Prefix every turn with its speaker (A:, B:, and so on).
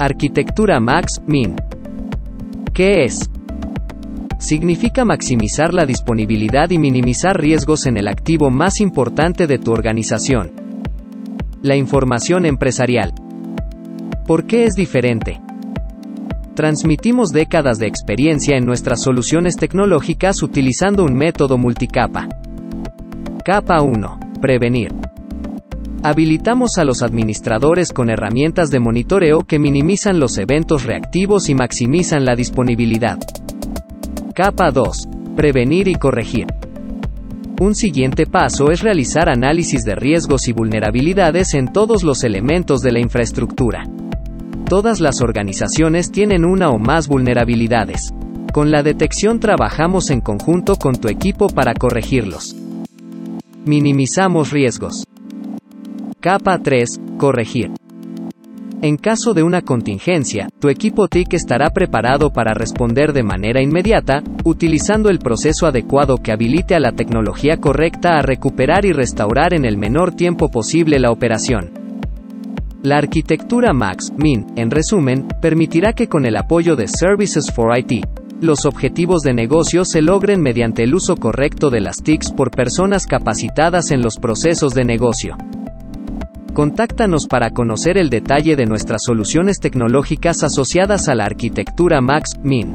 A: Arquitectura Max, Min. ¿Qué es? Significa maximizar la disponibilidad y minimizar riesgos en el activo más importante de tu organización. La información empresarial. ¿Por qué es diferente? Transmitimos décadas de experiencia en nuestras soluciones tecnológicas utilizando un método multicapa. Capa 1. Prevenir. Habilitamos a los administradores con herramientas de monitoreo que minimizan los eventos reactivos y maximizan la disponibilidad. Capa 2. Prevenir y corregir. Un siguiente paso es realizar análisis de riesgos y vulnerabilidades en todos los elementos de la infraestructura. Todas las organizaciones tienen una o más vulnerabilidades. Con la detección trabajamos en conjunto con tu equipo para corregirlos. Minimizamos riesgos. Capa 3. Corregir. En caso de una contingencia, tu equipo TIC estará preparado para responder de manera inmediata, utilizando el proceso adecuado que habilite a la tecnología correcta a recuperar y restaurar en el menor tiempo posible la operación. La arquitectura Max, Min, en resumen, permitirá que con el apoyo de Services for IT, los objetivos de negocio se logren mediante el uso correcto de las TICs por personas capacitadas en los procesos de negocio. Contáctanos para conocer el detalle de nuestras soluciones tecnológicas asociadas a la arquitectura Max Min.